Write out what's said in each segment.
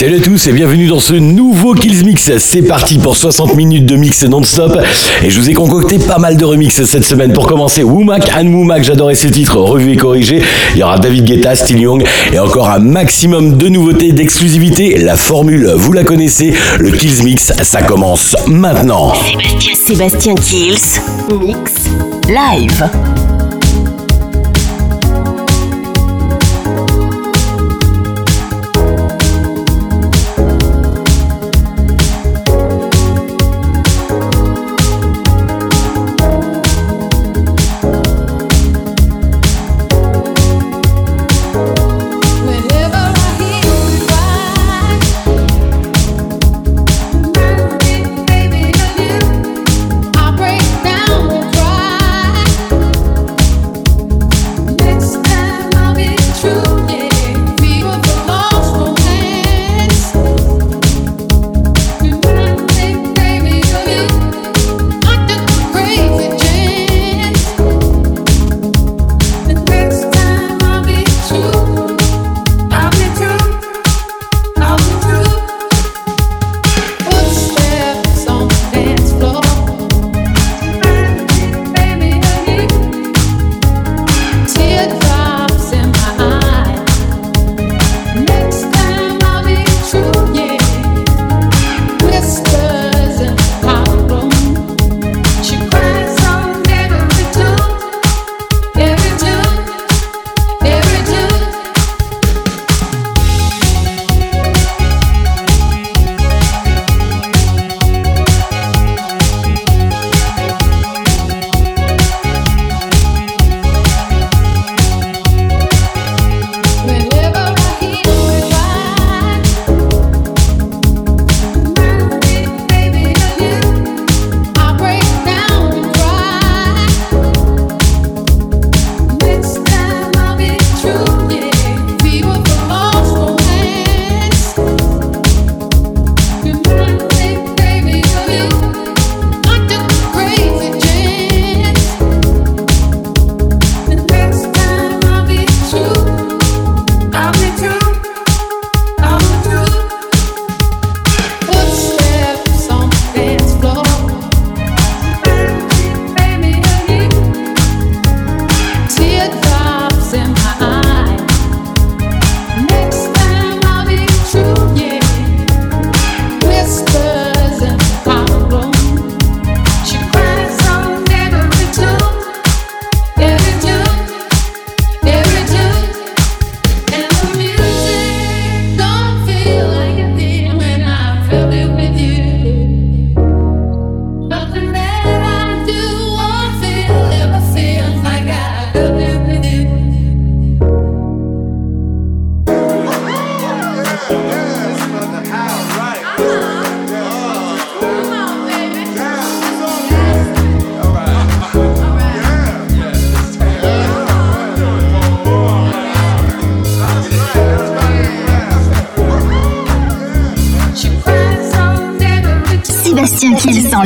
Salut à tous et bienvenue dans ce nouveau Kills Mix. C'est parti pour 60 minutes de mix non-stop. Et je vous ai concocté pas mal de remixes cette semaine. Pour commencer, Wumak, Anne Wumak, j'adorais ce titre, revu et corrigé. Il y aura David Guetta, Steel Young et encore un maximum de nouveautés, d'exclusivité. La formule, vous la connaissez. Le Kills Mix, ça commence maintenant. Sébastien Kills, Mix, Live.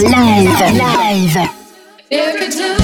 live. Live.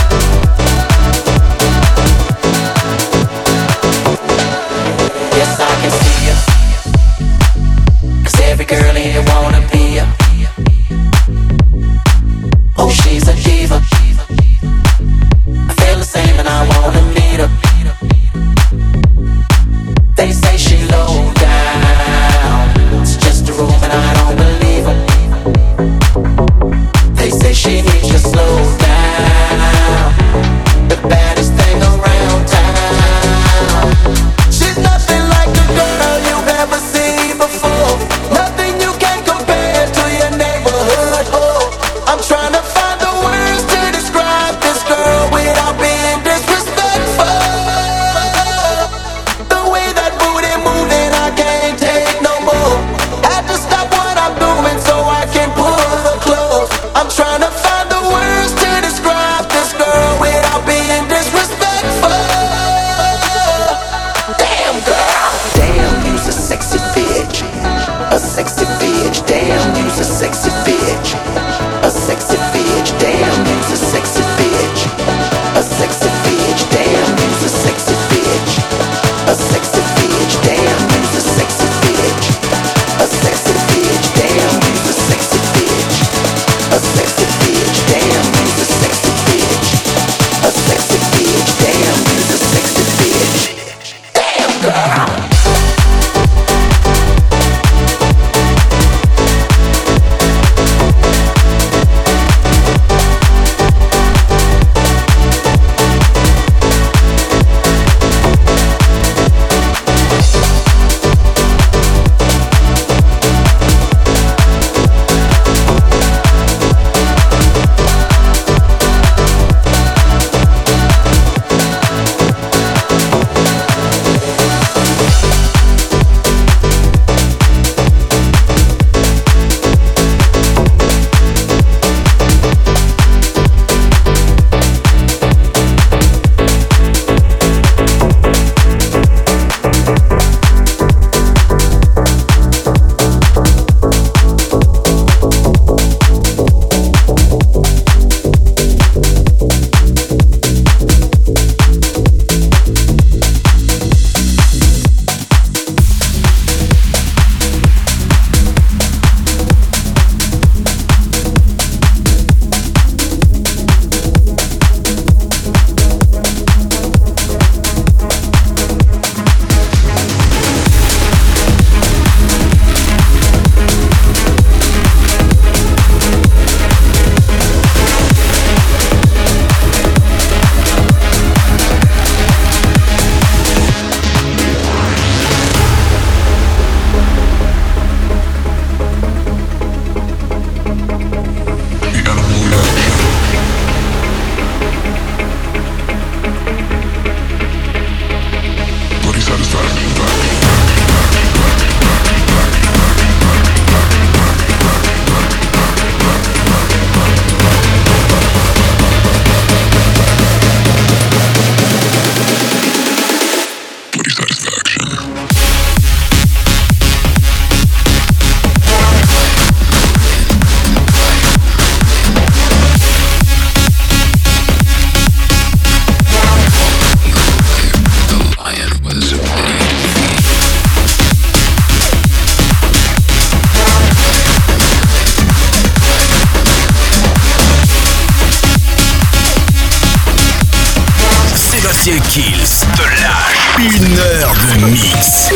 Une heure de mix.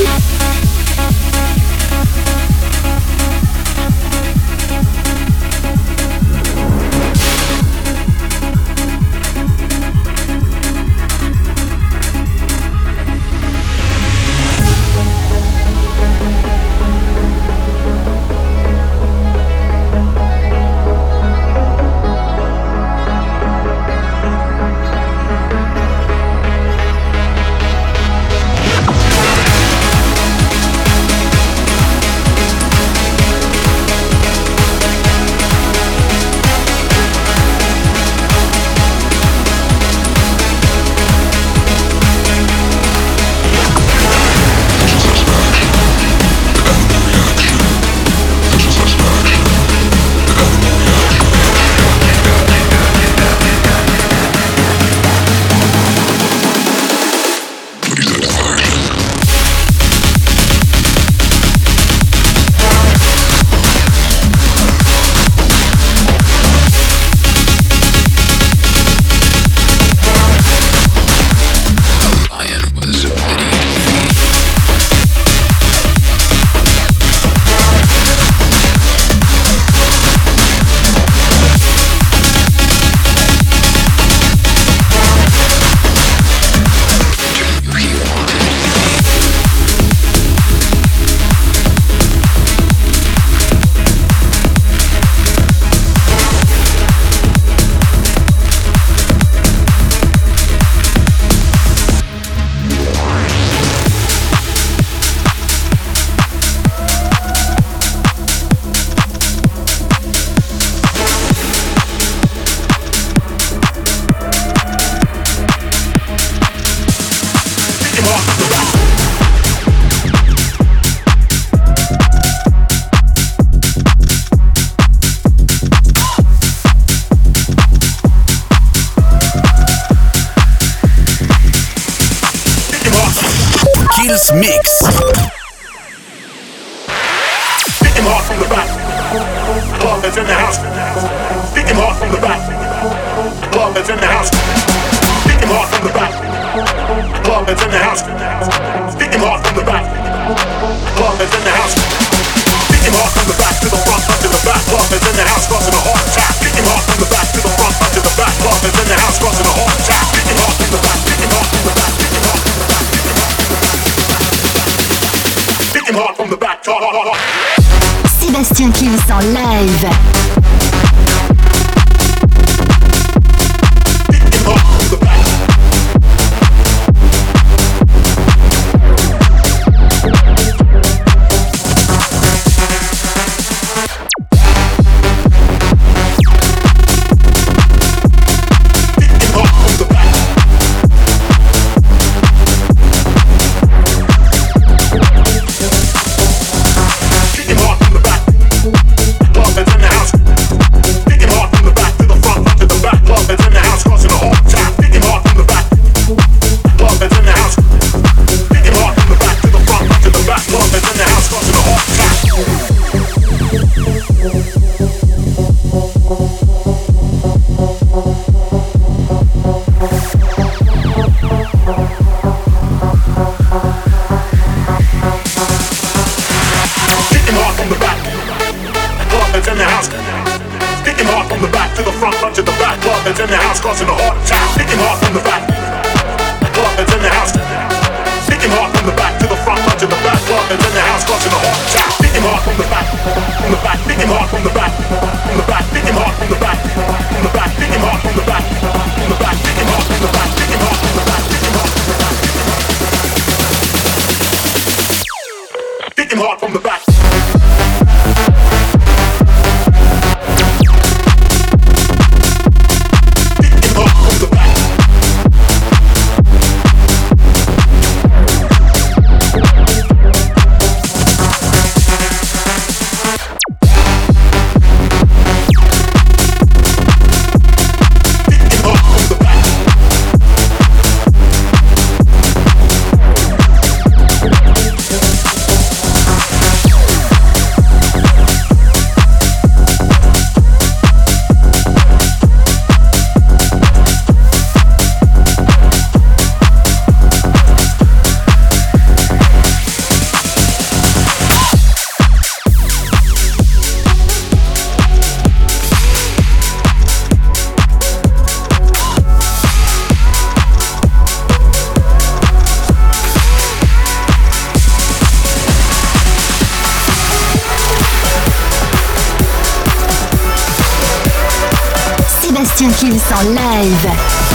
Sébastien Kills en live.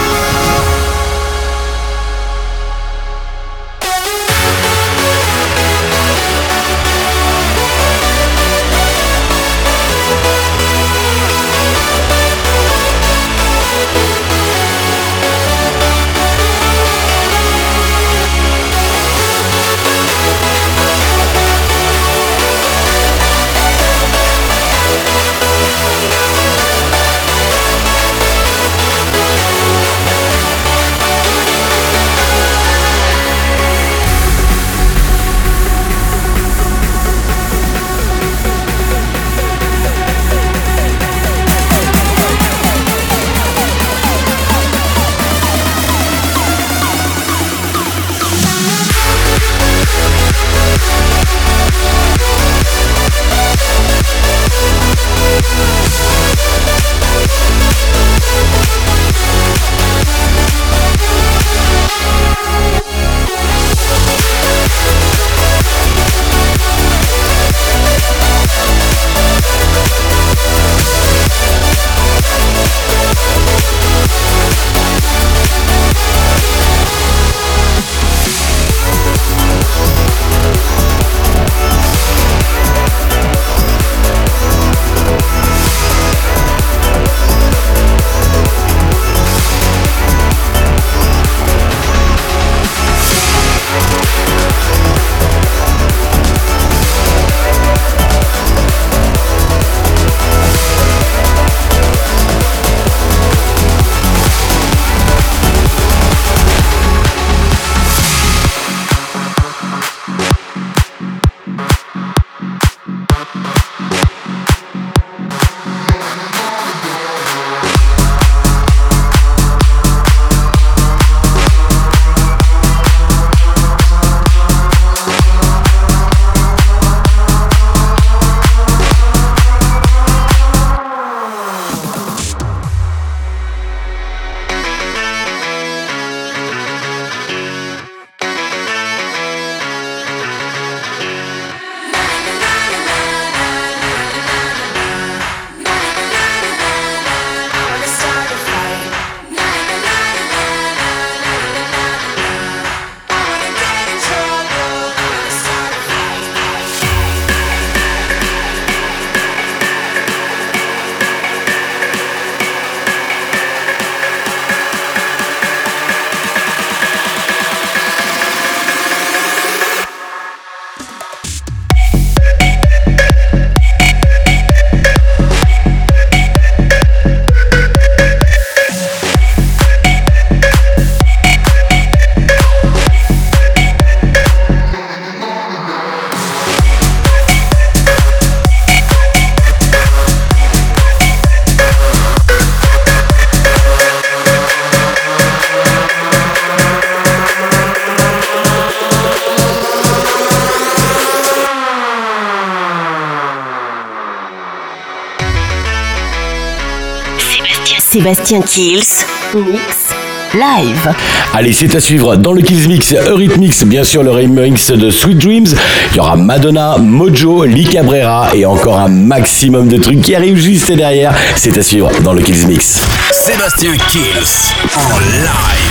Sébastien Kills, mix live. Allez, c'est à suivre dans le Kills Mix, Eurythmics, bien sûr le remix de Sweet Dreams. Il y aura Madonna, Mojo, Lee Cabrera et encore un maximum de trucs qui arrivent juste derrière. C'est à suivre dans le Kills Mix. Sébastien Kills en live.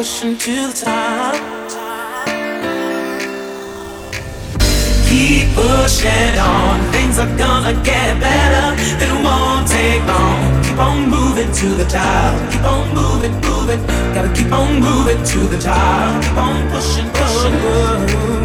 pushing to the top. Keep pushing on. Things are gonna get better. It won't take long. Keep on moving to the top. Keep on moving, moving. Gotta keep on moving to the top. Keep on pushing, pushing. pushing.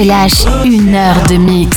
Je lâche une heure de mix.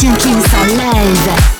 Sébastien Kills en live.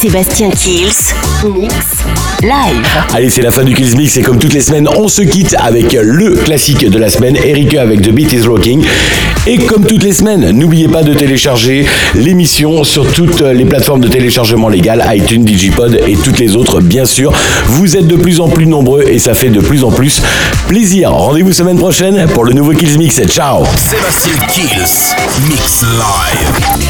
Sébastien Kills Mix Live. Allez, c'est la fin du Kills Mix et comme toutes les semaines, on se quitte avec le classique de la semaine, Eric avec The Beat is Rocking. Et comme toutes les semaines, n'oubliez pas de télécharger l'émission sur toutes les plateformes de téléchargement légal, iTunes, Digipod et toutes les autres, bien sûr. Vous êtes de plus en plus nombreux et ça fait de plus en plus plaisir. Rendez-vous semaine prochaine pour le nouveau Kills Mix. Ciao Sébastien Kills Mix Live.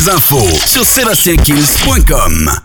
Les infos sur sébastienkills.com.